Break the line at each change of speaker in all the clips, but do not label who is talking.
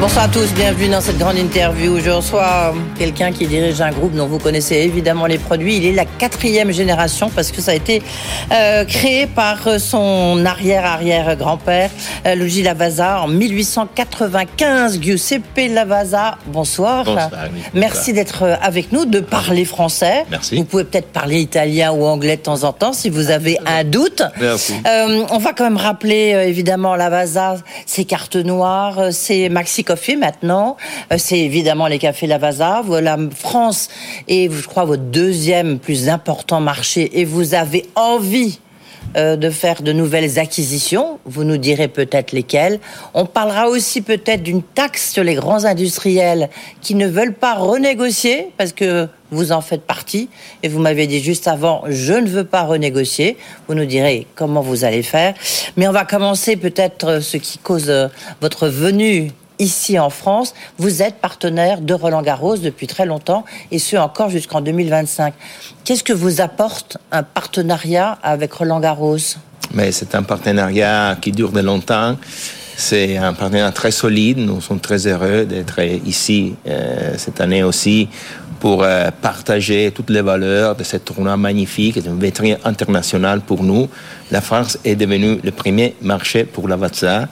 Bonsoir à tous, bienvenue dans cette grande interview. Je reçois quelqu'un qui dirige un groupe dont vous connaissez évidemment les produits. Il est la quatrième génération parce que ça a été euh, créé par son arrière-arrière-grand-père, euh, Luigi Lavazza, en 1895. Giuseppe Lavazza, bonsoir.
Bonsoir, oui.
Merci d'être avec nous, de parler français.
Merci.
Vous pouvez peut-être parler italien ou anglais de temps en temps si vous avez un doute.
Merci.
Euh, on va quand même rappeler euh, évidemment Lavazza, ses cartes noires, euh, ses maxi coffee maintenant. Euh, c'est évidemment les cafés Lavazza. Vous, La France est, je crois, votre deuxième plus important marché et vous avez envie euh, de faire de nouvelles acquisitions. Vous nous direz peut-être lesquelles. On parlera aussi peut-être d'une taxe sur les grands industriels qui ne veulent pas renégocier parce que vous en faites partie. Et vous m'avez dit juste avant, je ne veux pas renégocier. Vous nous direz comment vous allez faire. Mais on va commencer peut-être euh, ce qui cause votre venue ici en France. Vous êtes partenaire de Roland Garros depuis très longtemps et ce encore jusqu'en 2025. Qu'est-ce que vous apporte un partenariat avec Roland Garros?
Mais c'est un partenariat qui dure de longtemps. C'est un partenariat très solide. Nous sommes très heureux d'être ici euh, cette année aussi pour euh, partager toutes les valeurs de ce tournoi magnifique, c'est une vitrine internationale pour nous. La France est devenue le premier marché pour la Vatsa.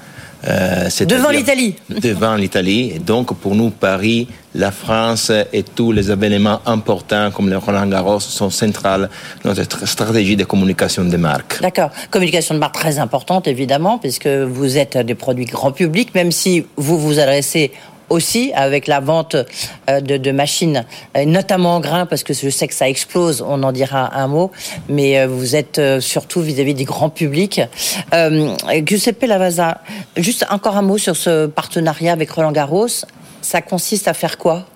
Euh, devant l'Italie.
Devant l'Italie. Donc, pour nous, Paris, la France et tous les événements importants comme le Roland Garros sont centrales dans notre stratégie de communication des marques.
D'accord. Communication de marque très importante, évidemment, puisque vous êtes des produits grand public, même si vous vous adressez aussi avec la vente euh, de, de, machines, euh, notamment en grains, parce que je sais que ça explose, on en dira un mot, mais euh, vous êtes surtout vis-à-vis du grand public. Euh, Giuseppe Lavazza, juste encore un mot sur ce partenariat avec Roland Garros. Ça consiste à faire quoi?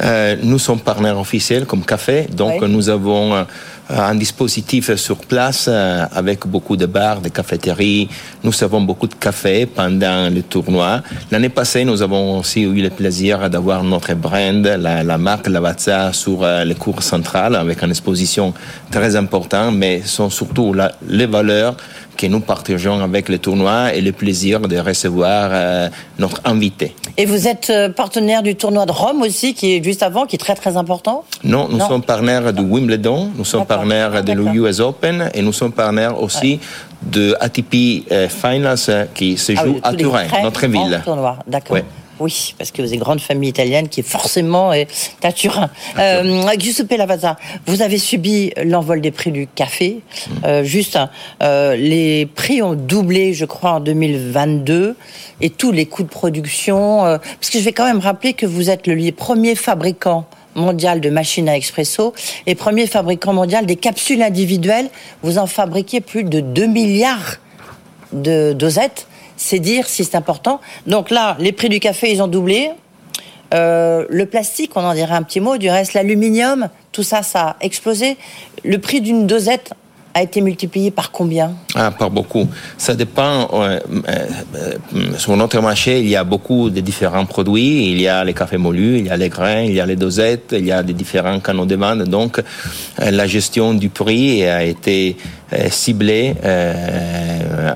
Euh, Nous sommes partenaires officiels comme Café, donc nous avons un dispositif sur place euh, avec beaucoup de bars, de cafétéries. Nous avons beaucoup de café pendant le tournoi. L'année passée, nous avons aussi eu le plaisir d'avoir notre brand, la, la marque Lavazza, sur euh, le cours central avec une exposition très importante, mais sont surtout la- les valeurs que nous partageons avec le tournoi et le plaisir de recevoir euh, notre invité.
Et vous êtes euh, partenaire du tournoi de Rome aussi, qui est juste avant, qui est très très important?
Non, nous
Non.
sommes partenaires de Wimbledon, nous sommes
D'accord.
Partenaires de l'US Open et nous sommes partenaires aussi de ATP euh, Finals euh, qui se
Ah
joue
oui,
à Turin, notre ville.
D'accord.
Ouais.
Oui, parce que vous êtes grande famille italienne qui est forcément est à Turin. Euh, Giuseppe Lavazza, vous avez subi l'envol des prix du café.
Mm.
Euh, juste, euh, les prix ont doublé, je crois, en 2022, et tous les coûts de production. euh, parce que je vais quand même rappeler que vous êtes le premier fabricant mondial de machines à expresso et premier fabricant mondial des capsules individuelles. Vous en fabriquez plus de 2 milliards de dosettes. C'est dire si c'est important. Donc là, les prix du café, ils ont doublé. Euh, le plastique, on en dirait un petit mot. Du reste, l'aluminium, tout ça, ça a explosé. Le prix d'une dosette a été multiplié par combien?
Ah, pas beaucoup. Ça dépend. euh, euh, sur notre marché, il y a beaucoup de différents produits. Il y a les cafés mollus, il y a les grains, il y a les dosettes, il y a des différents canaux de vente. Donc, euh, la gestion du prix a été ciblée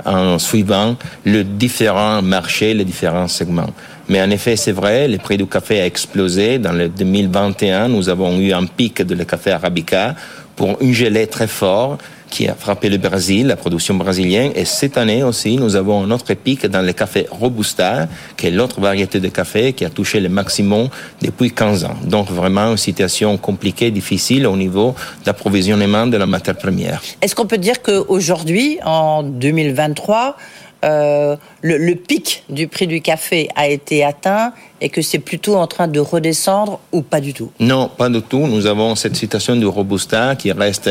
en suivant les différents marchés, les différents segments. Mais en effet, c'est vrai, le prix du café a explosé. Dans le 2021, nous avons eu un pic de le café arabica pour une gelée très fort qui a frappé le Brésil, la production brésilienne. Et cette année aussi, nous avons un autre pic dans le café Robusta, qui est l'autre variété de café qui a touché le maximum depuis 15 ans. Donc vraiment une situation compliquée, difficile au niveau d'approvisionnement de la matière première.
Est-ce qu'on peut dire qu'aujourd'hui, en 2023, euh, le, le pic du prix du café a été atteint et que c'est plutôt en train de redescendre ou pas du tout?
Non, pas du tout. Nous avons cette situation du Robusta qui reste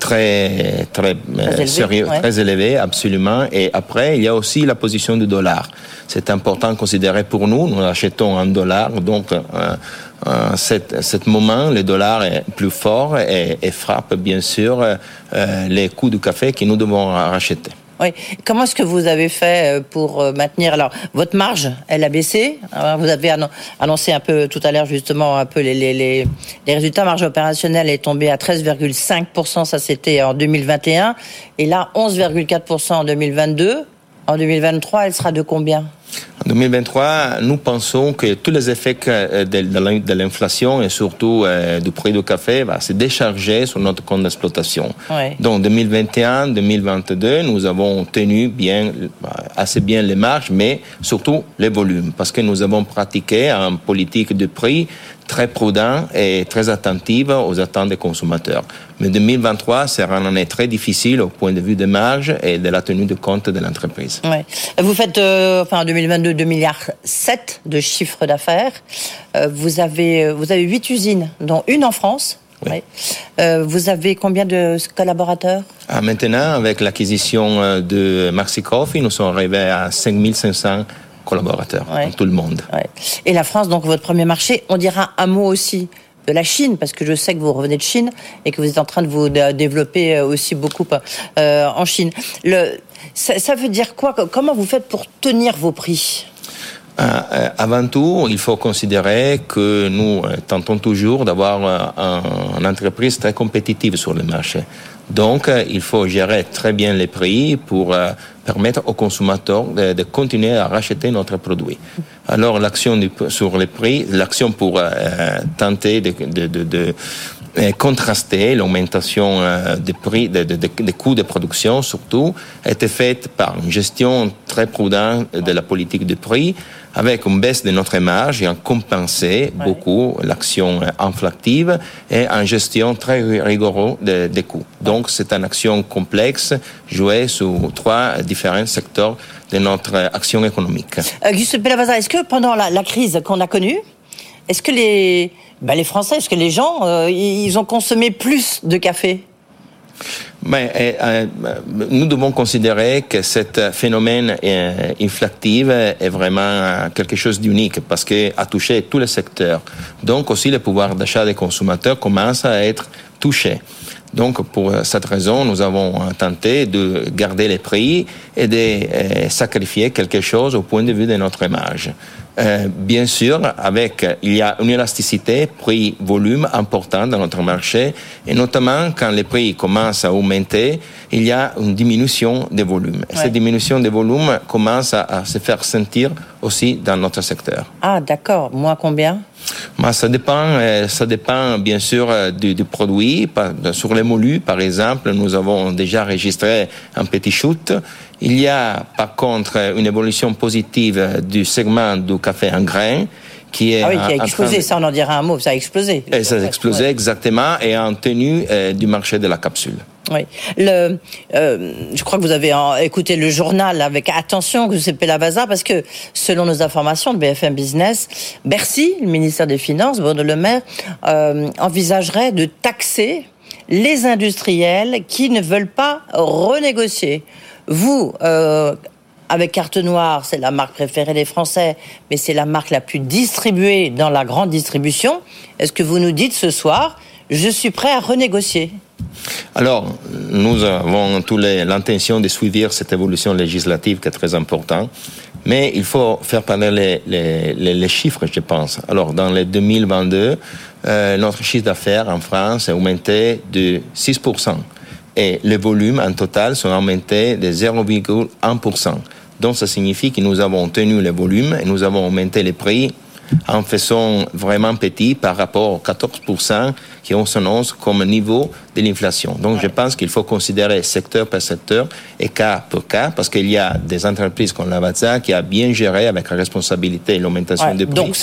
très, très, euh,
élevé,
sérieux,
ouais.
très élevé, absolument. Et après, il y a aussi la position du dollar. C'est important à considérer pour nous. Nous achetons en dollars. Donc, euh, euh, cet, cet moment, le dollar est plus fort et, et frappe, bien sûr, euh, les coûts du café que nous devons racheter.
Oui. Comment est-ce que vous avez fait euh, pour euh, maintenir alors votre marge Elle a baissé. Vous avez annoncé un peu tout à l'heure justement un peu les, les, les, les résultats. Marge opérationnelle est tombée à 13,5% Ça c'était en 2021 et là 11,4% en 2022. En 2023, elle sera de combien?
En 2023, nous pensons que tous les effets euh, de l'inflation et surtout euh, du prix du café vont se décharger sur notre compte d'exploitation. Donc 2021, 2022, nous avons tenu bien, euh, assez bien les marges, mais surtout les volumes, parce que nous avons pratiqué une politique de prix très prudent et très attentive aux attentes des consommateurs. Mais 2023 sera une année très difficile au point de vue des marges et de la tenue de compte de l'entreprise.
Ouais. Vous faites, euh, enfin, en 2022, 2 milliards 7 de chiffre d'affaires. Euh, vous avez, euh, vous avez 8 usines, dont une en France. Oui. Euh, vous avez combien de collaborateurs?
Ah, Maintenant, avec l'acquisition de Maxi Coffee, nous sommes arrivés à 5500 collaborateurs, tout le monde.
Et la France, donc votre premier marché, on dira un mot aussi de la Chine, parce que je sais que vous revenez de Chine et que vous êtes en train de vous développer euh, aussi beaucoup euh, en Chine. Le, ça, veut dire quoi? Comment vous faites pour tenir vos prix?
Euh, avant tout, il faut considérer que nous tentons toujours d'avoir une entreprise très compétitive sur le marché. Donc, il faut gérer très bien les prix pour permettre aux consommateurs de, continuer à racheter notre produit. Alors l'action sur les prix, l'action pour euh, tenter de, de, de euh, contraster l'augmentation euh, des prix, des, des, coûts de production surtout, été faite par une gestion très prudente de la politique de prix, avec une baisse de notre marge et en compenser beaucoup l'action inflative et en gestion très rigoureuse des, coûts. Donc c'est une action complexe jouée sur trois différents secteurs de notre action économique.
Euh, Giuseppe est-ce que pendant la, la crise qu'on a connue, est-ce que les ben, les Français, est-ce que les gens, euh, ils ont consommé plus de café?
Mais euh, nous devons considérer que ce phénomène euh, inflatif est vraiment quelque chose d'unique parce qu'il a touché tous les secteurs. Donc aussi le pouvoir d'achat des consommateurs commence à être touché. Donc, pour cette raison, nous avons tenté de garder les prix et de sacrifier quelque chose au point de vue de notre image. Euh, bien sûr, avec il y a une élasticité prix-volume importante dans notre marché, et notamment quand les prix commencent à augmenter, il y a une diminution des volumes. Et cette diminution des volumes commence à, se faire sentir aussi dans notre secteur.
Ah, d'accord. Moins combien?
Bah, ça dépend, euh, ça dépend bien sûr euh, du, du, produit. Sur les molus, par exemple, nous avons déjà enregistré un petit shoot il y a par contre une évolution positive du segment du café en grains qui est
ah oui, qui a explosé, ça on en dira un mot, ça a explosé.
Et ça a explosé exactement et en tenue euh, du marché de la capsule.
Oui. Le, euh, je crois que vous avez écouté le journal avec attention, que c'est Lavazza, parce que selon nos informations de BFM Business, Bercy, le ministère des Finances, Bruno Le Maire, euh, envisagerait de taxer les industriels qui ne veulent pas renégocier. Vous, euh, avec Carte Noire, c'est la marque préférée des Français, mais c'est la marque la plus distribuée dans la grande distribution. Est-ce que vous nous dites ce soir, je suis prêt à renégocier?
Alors, nous avons tous l'intention de suivre cette évolution législative qui est très importante, mais il faut faire parler les, chiffres, je pense. Alors, dans les 2022, euh, notre chiffre d'affaires en France a augmenté de 6% et les volumes en total sont aumentés de 0,1%. Donc ça signifie que nous avons tenu les volumes et nous avons augmenté les prix en faisant vraiment petit par rapport aux 14% qui ont s'annonce comme niveau de l'inflation. Donc je pense qu'il faut considérer secteur par secteur et cas par cas parce qu'il y a des entreprises comme Lavazza qui a bien géré avec la responsabilité l'augmentation des prix.
Donc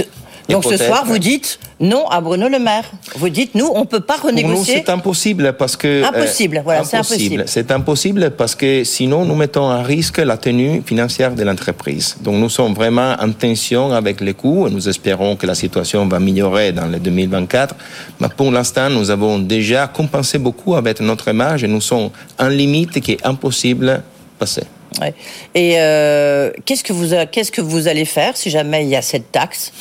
ce soir, vous dites non à Bruno Le Maire. Vous dites nous, on ne peut pas renégocier.
c'est impossible parce que
euh, impossible. voilà, c'est impossible.
C'est impossible parce que sinon nous mettons en risque la tenue financière de l'entreprise. Donc nous sommes vraiment en tension avec les coûts et nous espérons que la situation va améliorer dans le 2024. Mais pour l'instant, nous avons déjà compensé beaucoup avec notre marge et nous sommes en limite qui est impossible de passer.
Et euh, qu'est-ce que vous qu'est-ce que vous allez faire si jamais il y a cette taxe?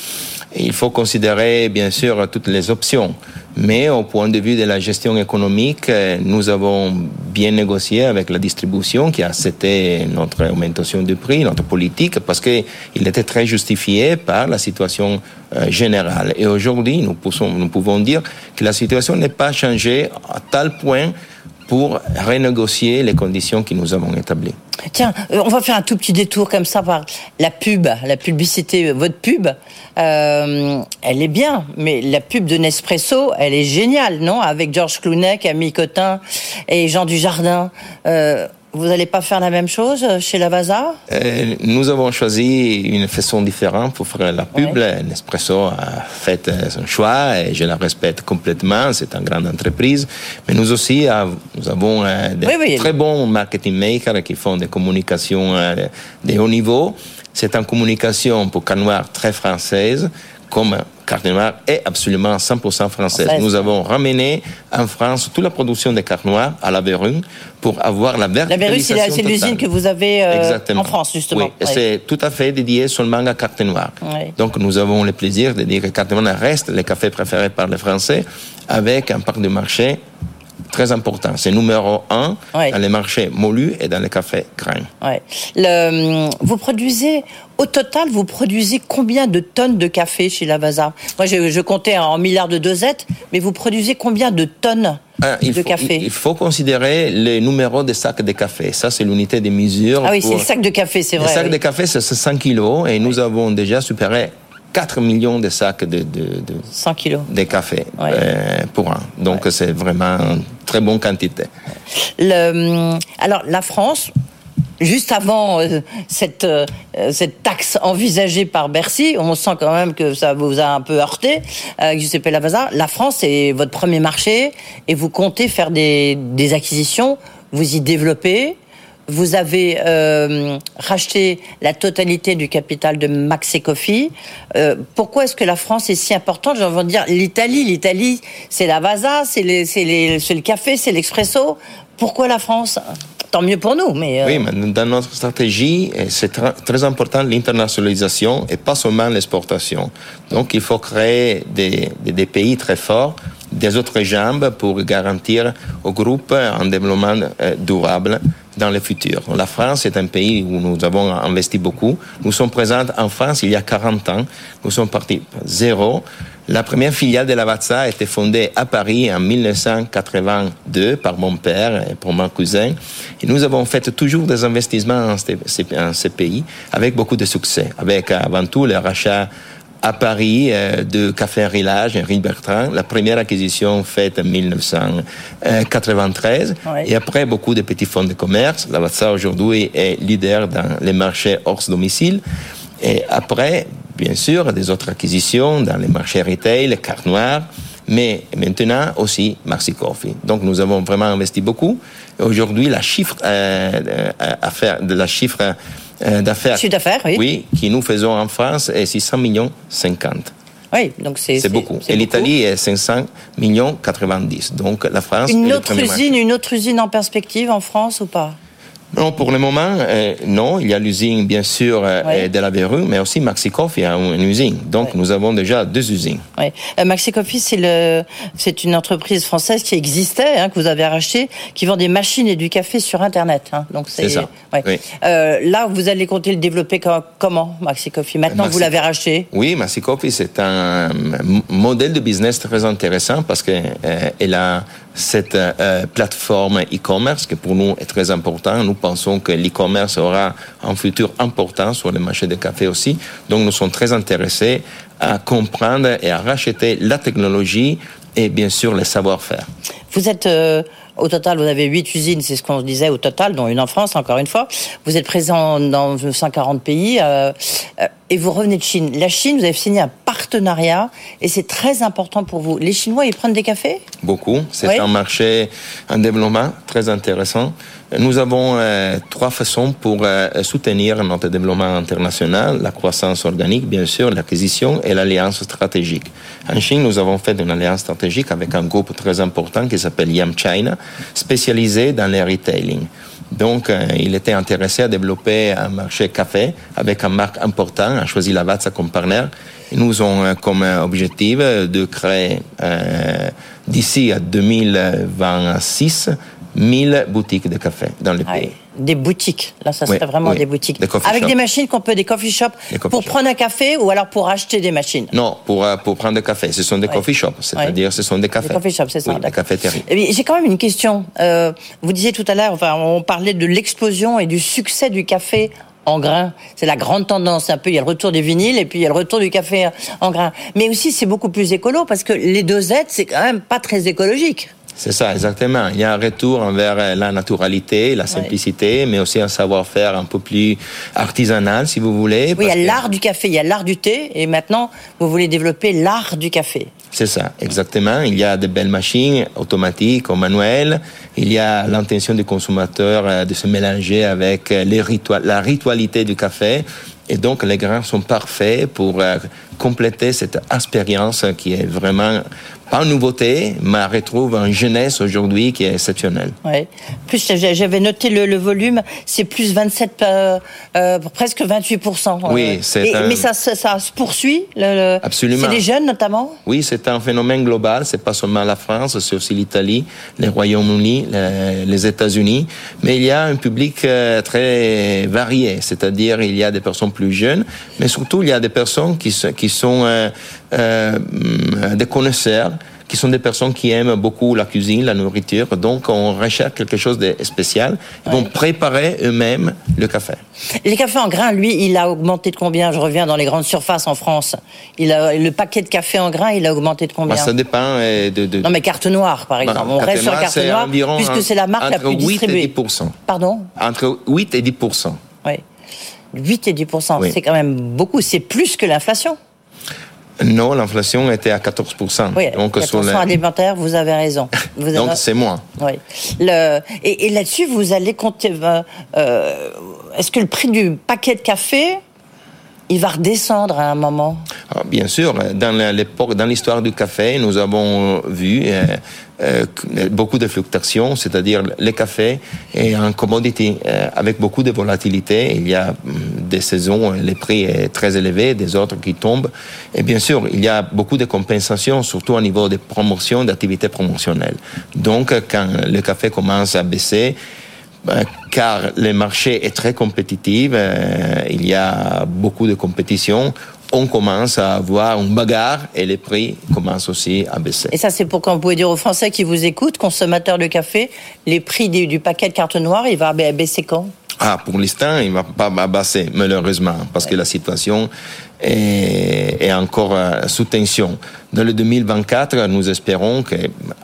Il faut considérer bien sûr toutes les options. Mais au point de vue de la gestion économique, nous avons bien négocié avec la distribution qui a accepté notre augmentation de prix, notre politique, parce qu'il était très justifié par la situation euh, générale. Et aujourd'hui, nous pouvons dire que la situation n'est pas changée à tel point pour renégocier les conditions que nous avons établies.
Tiens, euh, on va faire un tout petit détour comme ça par la pub, la publicité, votre pub. Euh, elle est bien, mais la pub de Nespresso, elle est géniale, non? Avec Georges Clooney, Camille Cotin et Jean Dujardin. Euh, vous n'allez pas faire la même chose chez Lavazza
euh, Nous avons choisi une façon différente pour faire la pub. Nespresso a fait son choix et je la respecte complètement. C'est une grande entreprise. Mais nous aussi, nous avons des très bons marketing makers qui font des communications de haut niveau. C'est une communication pour Canoir très française, comme carte noire est absolument 100% française. Nous avons ramené en France toute la production de cartes noires à la Verrue pour avoir la verticalisation
La c'est l'usine que vous avez euh, en France, justement.
Oui, c'est tout à fait dédié seulement à carte noire. Donc nous avons le plaisir de dire que carte noire reste le café préféré par les Français avec un parc de marché très important. C'est numéro un dans les marchés molus et dans les cafés grains.
Ouais. Le, vous produisez, au total, vous produisez combien de tonnes de café chez Lavazza? Moi, je, je, comptais en milliards de dosettes, mais vous produisez combien de tonnes ah, de café?
il, faut considérer les numéros des sacs de café. Ça, c'est l'unité de mesure.
Ah oui, c'est le sac de café, c'est vrai.
Le sac de café, c'est 100 kilos et nous avons déjà supéré 4 millions de sacs de, de, de
100 kilos
de café euh, pour un. Donc c'est vraiment très bonne quantité.
Le, alors la France, juste avant euh, cette, euh, cette taxe envisagée par Bercy, on sent quand même que ça vous a un peu heurté, euh, Giuseppe Lavazza. La France est votre premier marché et vous comptez faire des, des acquisitions, vous y développez. Vous avez euh, racheté la totalité du capital de Max Coffee. Euh, pourquoi est-ce que la France est si importante? J'ai envie de dire l'Italie. L'Italie, c'est la Vasa, c'est le café, c'est l'expresso. Pourquoi la France? Tant mieux pour nous, mais...
Euh, oui, mais dans notre stratégie, c'est très important l'internationalisation et pas seulement l'exportation. Donc il faut créer des, pays très forts des autres jambes pour garantir au groupe un développement durable dans le futur. La France est un pays où nous avons investi beaucoup. Nous sommes présents en France il y a 40 ans. Nous sommes partis zéro. La première filiale de la Lavazza a été fondée à Paris en 1982 par mon père et pour mon cousin. Et nous avons fait toujours des investissements en ces, pays avec beaucoup de succès. Avec avant tout le rachat à Paris euh, de Café Rilage, Henri Bertrand, la première acquisition faite en 1993. Et après, beaucoup de petits fonds de commerce. La Lavazza aujourd'hui est leader dans les marchés hors domicile. Et après, bien sûr, des autres acquisitions dans les marchés retail, cartes noires, mais maintenant aussi Maxi Coffee. Donc nous avons vraiment investi beaucoup. Aujourd'hui, la chiffre euh, euh de la chiffre euh, d'affaires.
d'affaires, oui.
Oui, qui nous faisons en France est 600 millions 50.
Oui, donc c'est
c'est beaucoup. Et l'Italie est 500 millions 90. Donc la France.
Une autre usine, une autre usine en perspective en France ou pas?
Non, pour le moment, euh, non. Il y a l'usine, bien sûr, euh, de la Verrue, mais aussi Maxi Coffee a une usine. Donc, nous avons déjà deux usines.
Euh, Maxi Coffee, c'est le, c'est une entreprise française qui existait, hein, que vous avez rachetée, qui vend des machines et du café sur Internet. Hein.
Donc, c'est ça.
Oui. Euh, là, vous allez compter le développer comment, Maxi Coffee Maintenant, vous l'avez racheté?
Oui, Maxi Coffee, c'est un modèle de business très intéressant parce que elle a cette euh, plateforme e-commerce qui pour nous est très important. Nous pensons que l'e-commerce aura un futur important sur le marché du café aussi. Donc nous sommes très intéressés à comprendre et à racheter la technologie et bien sûr le savoir-faire.
Vous êtes euh, au total, vous avez huit usines, c'est ce qu'on disait au total, dont une en France, encore une fois. Vous êtes présent dans 140 pays euh, euh, et vous revenez de Chine. La Chine, vous avez signé un partenariat et c'est très important pour vous. Les Chinois, ils prennent des cafés?
Beaucoup. C'est un marché, un développement très intéressant. Nous avons euh, trois façons pour euh, soutenir notre développement international, la croissance organique, bien sûr, l'acquisition et l'alliance stratégique. En Chine, nous avons fait une alliance stratégique avec un groupe très important qui s'appelle Yam China, spécialisé dans le retailing. Donc, euh, il était intéressé à développer un marché café avec un marque important, a choisi Lavazza comme partenaire nous avons comme objectif de créer d'ici à 2026 1000 boutiques de café dans le pays.
Des boutiques, là ça serait vraiment des boutiques. Avec des machines qu'on peut, des coffee shops, pour prendre un café ou alors pour acheter des machines
Non, pour, euh, pour prendre des cafés. Ce sont des coffee shops, c'est-à-dire ce sont des cafés. Des
coffee shops, c'est ça.
des cafétéries.
Eh j'ai quand même une question. Euh, vous disiez tout à l'heure, enfin, on parlait de l'explosion et du succès du café en grain. C'est la grande tendance. Un peu, il y a le retour des vinyles et puis il y a le retour du café en grain. Mais aussi, c'est beaucoup plus écolo parce que les dosettes, c'est quand même pas très écologique.
C'est ça, exactement. Il y a un retour envers la naturalité, la simplicité, mais aussi un savoir-faire un peu plus artisanal, si vous voulez.
Oui, il y a l'art du café, il y a l'art du thé, et maintenant, vous voulez développer l'art du café.
C'est ça, exactement. Il y a de belles machines automatiques ou manuelles. Il y a l'intention du consommateur euh, de se mélanger avec euh, les la ritualité du café. Et donc, les grains sont parfaits pour euh, compléter cette expérience qui est vraiment pas une nouveauté, mais retrouve une jeunesse aujourd'hui qui est exceptionnelle.
Oui. Plus j'avais noté le, volume, c'est plus 27, euh, euh, presque 28
Oui, c'est.
Mais ça, ça, se poursuit. Le,
Absolument.
C'est les jeunes notamment.
Oui, c'est un phénomène global. C'est pas seulement la France, c'est aussi l'Italie, les Royaumes-Unis, les, États-Unis. Mais il y a un public euh, très varié. C'est-à-dire, il y a des personnes plus jeunes, mais surtout il y a des personnes qui, qui sont euh, des connaisseurs qui sont des personnes qui aiment beaucoup la cuisine, la nourriture. Donc, on recherche quelque chose de spécial. Ils vont préparer eux-mêmes le café.
Les cafés en grains, lui, il a augmenté de combien? Je reviens dans les grandes surfaces en France. Il a, le paquet de café en grains, il a augmenté de combien? Bah,
Ça dépend euh, de,
Non, mais carte noire, par bah, exemple. on reste sur carte noire, puisque c'est la marque la plus distribuée.
Entre 8 et 10
Pardon?
Entre 8 et 10
Oui. 8 et 10% c'est quand même beaucoup. C'est plus que l'inflation.
Non, l'inflation était à 14%.
Oui, donc 14% sur alimentaire, vous avez raison.
donc c'est moins.
Oui. Le... Et, là-dessus, vous allez compter... Euh, euh, est-ce que le prix du paquet de café, il va redescendre à un moment?
Ah, Bien sûr. Dans l'époque, dans l'histoire du café, nous avons vu... Euh, euh, beaucoup de fluctuations, c'est-à-dire le café est un commodity euh, avec beaucoup de volatilité. Il y a hum, des saisons, les prix est très élevés, des autres qui tombent. Et bien sûr, il y a beaucoup de compensations, surtout au niveau des promotions, d'activités promotionnelles. Donc, quand le café commence à baisser, car le marché est très compétitif, euh, il y a beaucoup de compétition on commence à avoir une bagarre et les prix commencent aussi à baisser.
Et ça, c'est pour quand vous pouvez dire aux Français qui vous écoutent, consommateurs de café, les prix du, paquet de carte noire, il va baisser quand?
Ah, pour l'instant, il ne va pas baisser, malheureusement, parce que la situation est, encore euh, sous tension. Dans le 2024, nous espérons que,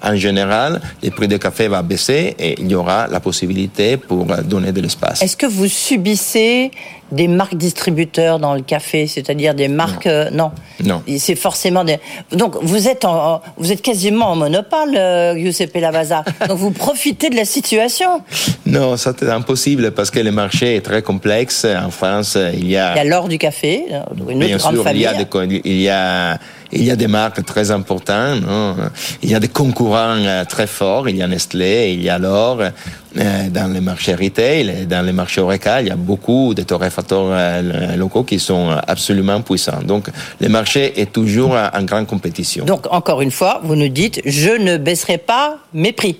en général, les prix du café vont baisser et il y aura la possibilité pour donner de l'espace.
Est-ce que vous subissez des marques distributeurs dans le café, c'est-à-dire des marques non.
Euh, non.
C'est forcément des. Donc vous êtes en, vous êtes quasiment en monopole, euh, Giuseppe Lavazza. Donc vous profitez de la situation.
Non, ça c'est impossible parce que le marché est très complexe. En France, il y a.
Il y a l'or du café, une Bien grande sûr,
famille. Il y a des, il y a il y a des marques très importantes, il y a des concurrents euh, très forts, il y a Nestlé, il y a l'or. Euh, dans les marchés retail, dans les marchés Oreca, il y a beaucoup de torréfacteurs euh, locaux qui sont absolument puissants. Donc, le marché est toujours en grande compétition.
Donc, encore une fois, vous nous dites, je ne baisserai pas mes prix.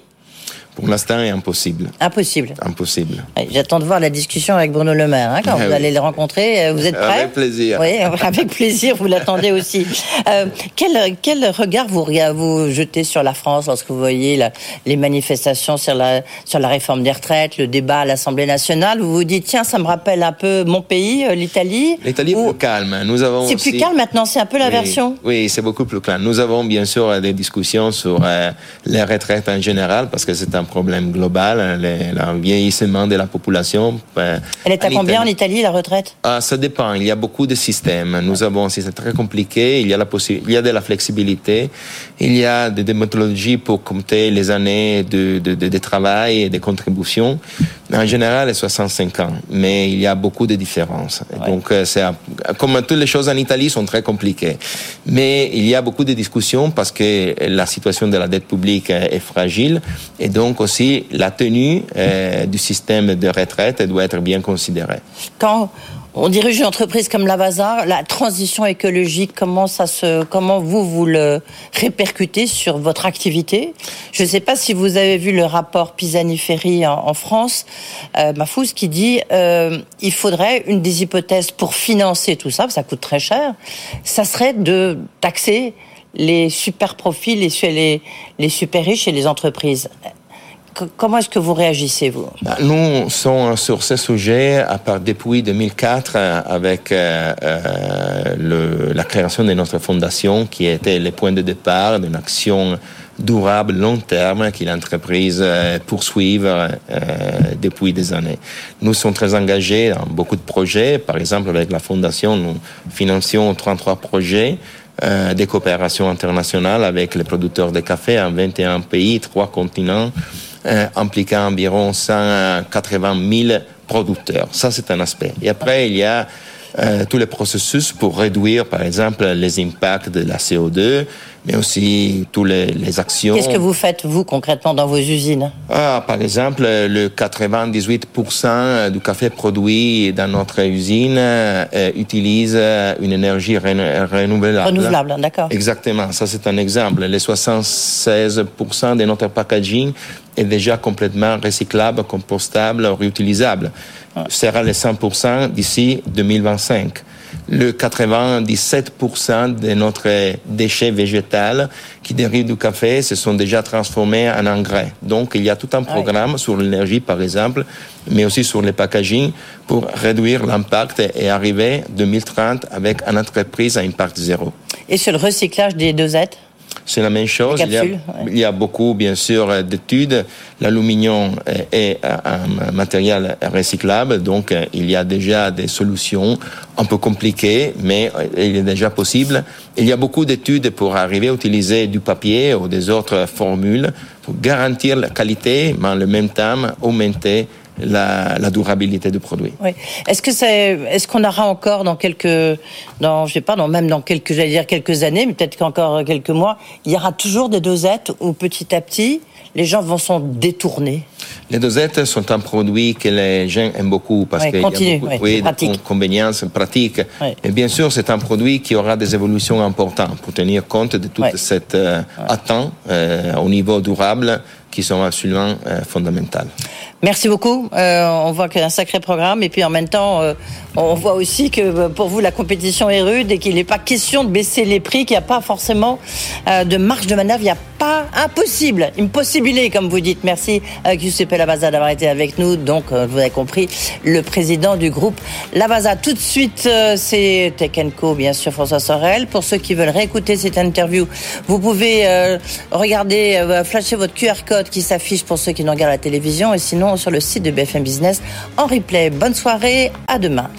Pour l'instant, est impossible.
Impossible.
Impossible.
J'attends de voir la discussion avec Bruno Le Maire hein, quand ah vous allez le rencontrer. Euh, vous êtes prêt
Avec plaisir.
Oui, avec plaisir. Vous l'attendez aussi. Euh, quel, quel regard vous, vous jetez sur la France lorsque vous voyez les manifestations sur la, sur la réforme des retraites, le débat à l'Assemblée nationale? Vous vous dites tiens, ça me rappelle un peu mon pays, euh, l'Italie.
L'Italie est plus calme. Nous avons.
C'est plus calme maintenant. C'est un peu la version.
Oui, c'est beaucoup plus calme. Nous avons bien sûr des discussions sur les retraites en général parce que c'est un problème global, hein, le, vieillissement de la population.
Ben, Elle est à combien en Italie, la retraite?
Ah, Ça dépend. Il y a beaucoup de systèmes. Nous avons, c'est très compliqué, il y, a la il y a de la flexibilité, il y a des méthodologies pour compter les années de, de, de, travail et de contributions. En général, c'est 65 ans, mais il y a beaucoup de différences. Donc, euh, c'est comme toutes les choses en Italie sont très compliquées. Mais il y a beaucoup de discussions parce que la situation de la dette publique est fragile et donc aussi la tenue euh, du système de retraite doit être bien considérée.
Quand On dirige une entreprise comme Lavazza, la transition écologique, comment ça se, comment vous vous le répercutez sur votre activité? Je ne sais pas si vous avez vu le rapport Pisani-Ferry en, France, euh, Mafous, qui dit euh, il faudrait une des hypothèses pour financer tout ça, ça coûte très cher, ça serait de taxer les super profits, les super riches et les entreprises comment est-ce que vous réagissez, vous?
Bah, Nous sommes sur ce sujet à part depuis 2004 euh, avec euh, euh, la création de notre fondation qui était le point de départ d'une action durable, long terme, que l'entreprise poursuive depuis des années. Nous sommes très engagés dans beaucoup de projets. Par exemple, avec la fondation, nous financions 33 projets des coopérations internationales avec les producteurs de café en 21 pays, trois continents, euh, impliquant environ 180 000 producteurs. Ça, c'est un aspect. Et après, il y a euh, tous les processus pour réduire, par exemple, les impacts de la CO2, mais aussi toutes les, les actions.
Qu'est-ce que vous faites, vous, concrètement, dans vos usines?
Ah, Par exemple, le 98% du café produit dans notre usine euh, utilise une énergie renouvelable.
Renouvelable, d'accord.
Exactement, ça c'est un exemple. Les 76% de notre packaging est déjà complètement recyclable, compostable, réutilisable. Ce sera les 100% d'ici 2025 le 97% de notre déchets végétaux qui dérivent du café se sont déjà transformés en engrais. Donc, il y a tout un programme sur l'énergie, par exemple, mais aussi sur le packaging pour réduire l'impact et arriver 2030 avec une entreprise à impact zéro.
Et sur le recyclage des dosettes?
C'est la même chose. il, y a, beaucoup, bien sûr, d'études. L'aluminium est un matériel recyclable, donc il y a déjà des solutions un peu compliquées, mais il est déjà possible. Il y a beaucoup d'études pour arriver à utiliser du papier ou des autres formules pour garantir la qualité, mais en le même temps augmenter la, durabilité du produit.
Oui. Est-ce que c'est, est-ce qu'on aura encore dans quelques, dans, je sais pas, dans, même dans quelques, j'allais dire quelques années, mais peut-être qu'encore quelques mois, il y aura toujours des dosettes où petit à petit, les gens vont s'en détourner?
Les dosettes sont un produit que les gens aiment beaucoup parce qu'il y a beaucoup oui, de conveniences pratiques. Et bien sûr, c'est un produit qui aura des évolutions importantes pour tenir compte de toute cette euh, attente euh, au niveau durable qui sont absolument euh, fondamentales.
Merci beaucoup. Euh, on voit qu'il y a un sacré programme et puis en même temps, euh, on voit aussi que pour vous la compétition est rude et qu'il n'est pas question de baisser les prix, qu'il n'y a pas forcément de marge de manœuvre. Il n'y a pas impossible, impossibilé comme vous dites. Merci Giuseppe Lavazza d'avoir été avec nous. Donc vous avez compris, le président du groupe Lavazza. Tout de suite, c'est Tech bien sûr François Sorel. Pour ceux qui veulent réécouter cette interview, vous pouvez regarder, flasher votre QR code qui s'affiche pour ceux qui nous regardent la télévision et sinon sur le site de BFM Business en replay. Bonne soirée, à demain.